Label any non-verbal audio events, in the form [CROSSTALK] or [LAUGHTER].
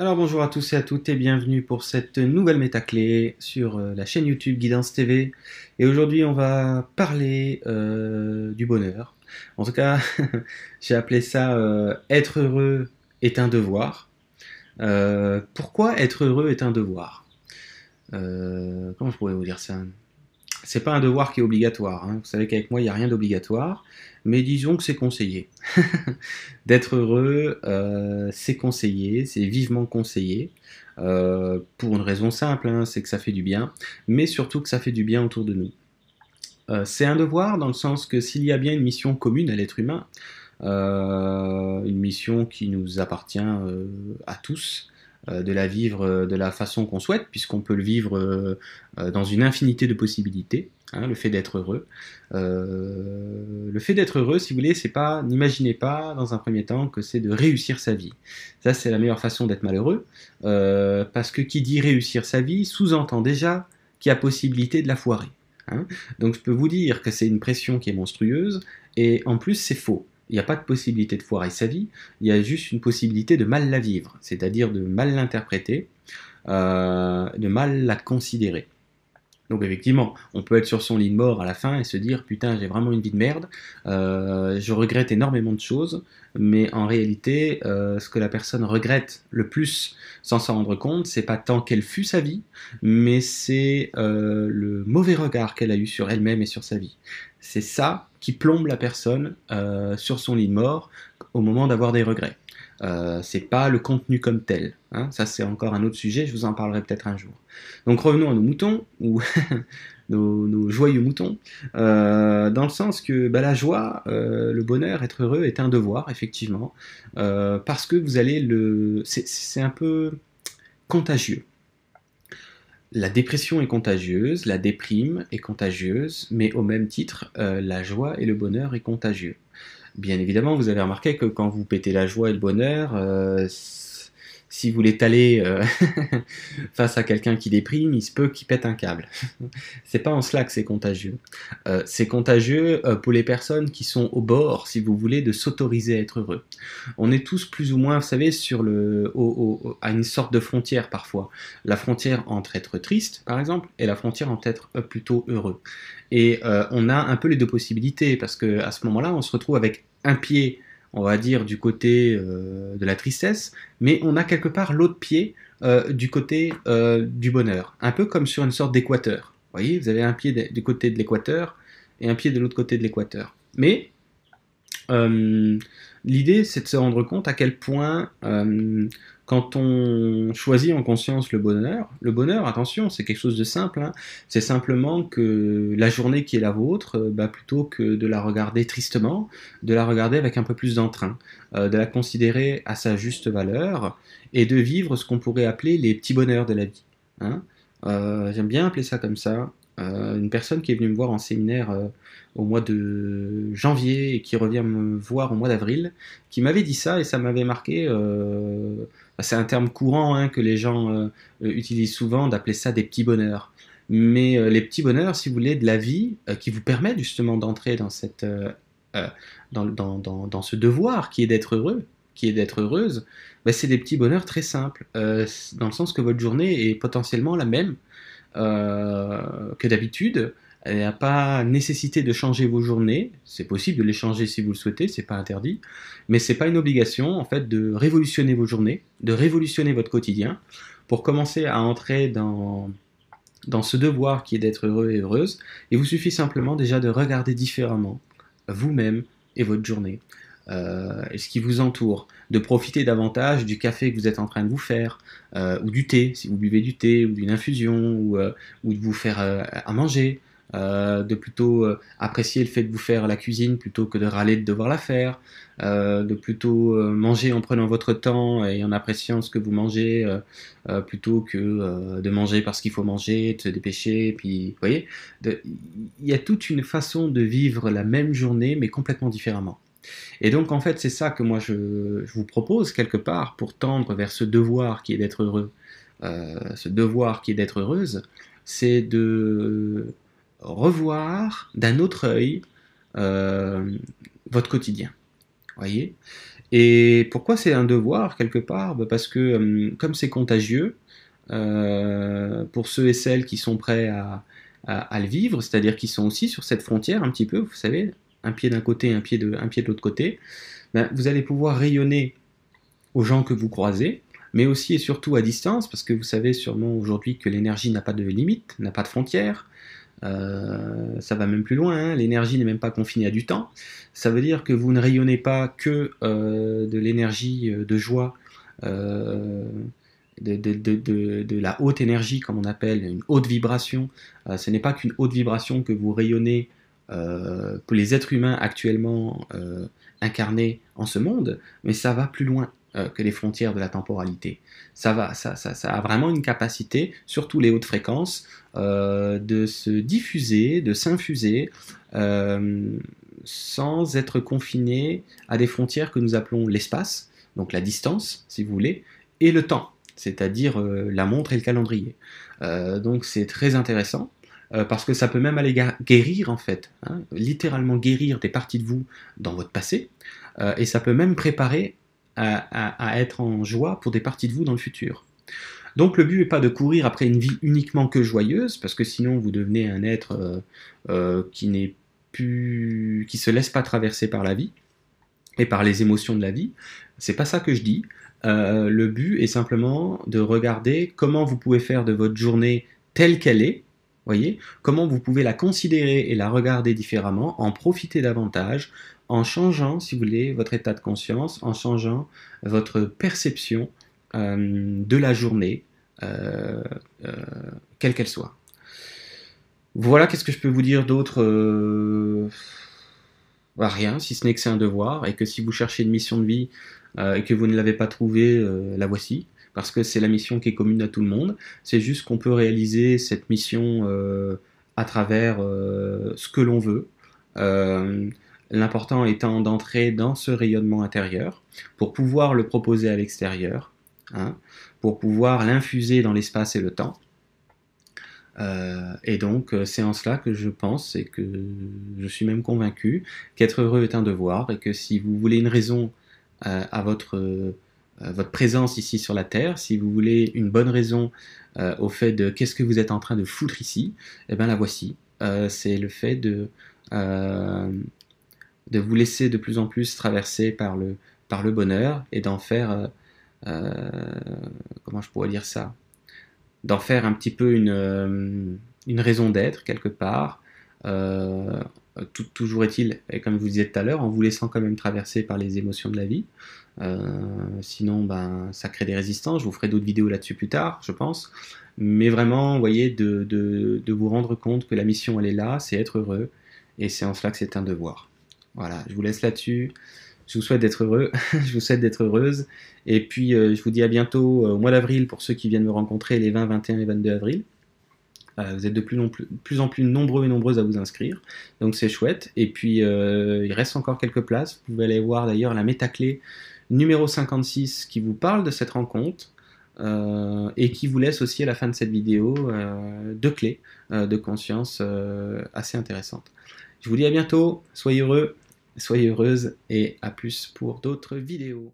Alors bonjour à tous et à toutes et bienvenue pour cette nouvelle métaclé sur euh, la chaîne YouTube Guidance TV. Et aujourd'hui on va parler euh, du bonheur. En tout cas, [LAUGHS] j'ai appelé ça euh, être heureux est un devoir. pourquoi être heureux est un devoir? Comment je pourrais vous dire ça? C'est pas un devoir qui est obligatoire. Hein. Vous savez qu'avec moi, il n'y a rien d'obligatoire, mais disons que c'est conseillé. [LAUGHS] D'être heureux, euh, c'est conseillé, c'est vivement conseillé, euh, pour une raison simple, hein, c'est que ça fait du bien, mais surtout que ça fait du bien autour de nous. Euh, c'est un devoir dans le sens que s'il y a bien une mission commune à l'être humain, une mission qui nous appartient à tous, de la vivre euh, de la façon qu'on souhaite, puisqu'on peut le vivre euh, dans une infinité de possibilités. Hein, le fait d'être heureux. le fait d'être heureux, si vous voulez, c'est pas, n'imaginez pas dans un premier temps que c'est de réussir sa vie. Ça, c'est la meilleure façon d'être malheureux, parce que qui dit réussir sa vie sous-entend déjà qu'il y a possibilité de la foirer. Hein. Donc, je peux vous dire que c'est une pression qui est monstrueuse, et en plus, c'est faux. Il n'y a pas de possibilité de foirer sa vie, il y a juste une possibilité de mal la vivre, c'est-à-dire de mal l'interpréter, euh, de mal la considérer. Donc effectivement, on peut être sur son lit de mort à la fin et se dire putain j'ai vraiment une vie de merde, euh, je regrette énormément de choses, mais en réalité euh, ce que la personne regrette le plus sans s'en rendre compte, c'est pas tant qu'elle fut sa vie, mais c'est le mauvais regard qu'elle a eu sur elle-même et sur sa vie. C'est ça qui plombe la personne euh, sur son lit de mort au moment d'avoir des regrets. Euh, c'est pas le contenu comme tel. Hein. Ça, c'est encore un autre sujet. Je vous en parlerai peut-être un jour. Donc, revenons à nos moutons ou [LAUGHS] nos, joyeux moutons, euh, dans le sens que bah, la joie, le bonheur, être heureux est un devoir, effectivement, parce que vous allez le. C'est un peu contagieux. La dépression est contagieuse, la déprime est contagieuse, mais au même titre, euh, la joie et le bonheur est contagieux. Bien évidemment, vous avez remarqué que quand vous pétez la joie et le bonheur, euh, si vous l'étalez euh, [LAUGHS] face à quelqu'un qui déprime, il se peut qu'il pète un câble. [LAUGHS] c'est pas en cela que c'est contagieux. Euh, c'est contagieux euh, pour les personnes qui sont au bord, si vous voulez, de s'autoriser à être heureux. On est tous plus ou moins, vous savez, à une sorte de frontière parfois. La frontière entre être triste, par exemple, et la frontière entre être plutôt heureux. Et on a un peu les deux possibilités parce que à ce moment-là, on se retrouve avec un pied on va dire, du côté euh, de la tristesse, mais on a quelque part l'autre pied euh, du côté euh, du bonheur, un peu comme sur une sorte d'équateur. Vous voyez, vous avez un pied du côté de l'équateur et un pied de l'autre côté de l'équateur. Mais l'idée, c'est de se rendre compte à quel point quand on choisit en conscience le bonheur, le bonheur, attention, c'est quelque chose de simple. Hein. c'est simplement que la journée qui est la vôtre, euh, bah, plutôt que de la regarder tristement, de la regarder avec un peu plus d'entrain, euh, de la considérer à sa juste valeur et de vivre ce qu'on pourrait appeler les petits bonheurs de la vie. Hein. Euh, j'aime bien appeler ça comme ça. une personne qui est venue me voir en séminaire au mois de janvier et qui revient me voir au mois d'avril, qui m'avait dit ça et ça m'avait marqué. C'est un terme courant hein, que les gens euh, utilisent souvent d'appeler ça des petits bonheurs. Mais euh, les petits bonheurs, si vous voulez, de la vie, qui vous permettent justement d'entrer dans, ce devoir qui est d'être heureux, qui est d'être heureuse, bah, c'est des petits bonheurs très simples, dans le sens que votre journée est potentiellement la même que d'habitude, il n'y a pas nécessité de changer vos journées. C'est possible de les changer si vous le souhaitez, c'est pas interdit. Mais c'est pas une obligation, en fait, de révolutionner vos journées, de révolutionner votre quotidien pour commencer à entrer dans, dans ce devoir qui est d'être heureux et heureuse. Il vous suffit simplement déjà de regarder différemment vous-même et votre journée. Euh, ce qui vous entoure, de profiter davantage du café que vous êtes en train de vous faire, euh, ou du thé, si vous buvez du thé, ou d'une infusion, ou, euh, ou, de vous faire à manger, euh, de plutôt euh, apprécier le fait de vous faire la cuisine plutôt que de râler de devoir la faire, euh, de plutôt manger en prenant votre temps et en appréciant ce que vous mangez plutôt que de manger parce qu'il faut manger, de se dépêcher. Puis, vous voyez, il y a toute une façon de vivre la même journée mais complètement différemment. Et donc en fait c'est ça que moi je, je, vous propose quelque part pour tendre vers ce devoir qui est d'être heureux, ce devoir qui est d'être heureuse, c'est de revoir d'un autre œil euh, votre quotidien. Voyez? Et pourquoi c'est un devoir quelque part? Bah, Parce que hum, comme c'est contagieux, euh, pour ceux et celles qui sont prêts à, le vivre, c'est-à-dire qui sont aussi sur cette frontière un petit peu, vous savez, un pied d'un côté, un pied de, un pied de l'autre côté, ben, vous allez pouvoir rayonner aux gens que vous croisez, mais aussi et surtout à distance, parce que vous savez sûrement aujourd'hui que l'énergie n'a pas de limite, n'a pas de frontières. Euh, ça va même plus loin, hein. l'énergie n'est même pas confinée à du temps. Ça veut dire que vous ne rayonnez pas que euh, de l'énergie euh, de joie, de, la haute énergie, comme on appelle, une haute vibration. ce n'est pas qu'une haute vibration que vous rayonnez pour les êtres humains actuellement incarnés en ce monde, mais ça va plus loin. Euh, que les frontières de la temporalité. Ça, va, ça, ça, ça a vraiment une capacité, surtout les hautes fréquences, euh, de se diffuser, de s'infuser, euh, sans être confiné à des frontières que nous appelons l'espace, donc la distance, si vous voulez, et le temps, c'est-à-dire la montre et le calendrier. donc c'est très intéressant. parce que ça peut même aller guérir en fait, hein, littéralement guérir des parties de vous dans votre passé, et ça peut même préparer à, être en joie pour des parties de vous dans le futur. Donc le but n'est pas de courir après une vie uniquement que joyeuse, parce que sinon vous devenez un être euh, euh, qui n'est plus, qui se laisse pas traverser par la vie et par les émotions de la vie. C'est pas ça que je dis. Euh, le but est simplement de regarder comment vous pouvez faire de votre journée telle qu'elle est, voyez, comment vous pouvez la considérer et la regarder différemment, en profiter davantage, en changeant, si vous voulez, votre état de conscience, en changeant votre perception euh, de la journée, euh, euh, quelle qu'elle soit. Voilà, qu'est-ce que je peux vous dire d'autre bah, Rien, si ce n'est que c'est un devoir, et que si vous cherchez une mission de vie et que vous ne l'avez pas trouvée, la voici parce que c'est la mission qui est commune à tout le monde. C'est juste qu'on peut réaliser cette mission à travers ce que l'on veut. L'important étant d'entrer dans ce rayonnement intérieur pour pouvoir le proposer à l'extérieur, hein, pour pouvoir l'infuser dans l'espace et le temps. Euh, et donc, euh, c'est en cela que je pense et que je suis même convaincu qu'être heureux est un devoir et que si vous voulez une raison euh, à votre, votre présence ici sur la Terre, si vous voulez une bonne raison au fait de qu'est-ce que vous êtes en train de foutre ici, eh bien la voici. c'est le fait de de vous laisser de plus en plus traverser par le, par le bonheur et d'en faire, euh, euh, comment je pourrais dire ça, d'en faire un petit peu une, euh, une raison d'être quelque part. Toujours est-il, et comme je vous disais tout à l'heure, en vous laissant quand même traverser par les émotions de la vie. sinon, ben, ça crée des résistances. Je vous ferai d'autres vidéos là-dessus plus tard, je pense. Mais vraiment, vous voyez, de, de, vous rendre compte que la mission, elle est là, c'est être heureux. Et c'est en cela que c'est un devoir. Voilà, je vous laisse là-dessus. Je vous souhaite d'être heureux, [LAUGHS] je vous souhaite d'être heureuse. Et puis, euh, je vous dis à bientôt euh, au mois d'avril pour ceux qui viennent me rencontrer les 20, 21 et 22 avril. Euh, vous êtes de plus, en plus nombreux et nombreuses à vous inscrire, donc c'est chouette. Et puis, il reste encore quelques places. Vous pouvez aller voir d'ailleurs la métaclé numéro 56 qui vous parle de cette rencontre. et qui vous laisse aussi à la fin de cette vidéo deux clés de conscience assez intéressantes. Je vous dis à bientôt, soyez heureux, soyez heureuses et à plus pour d'autres vidéos.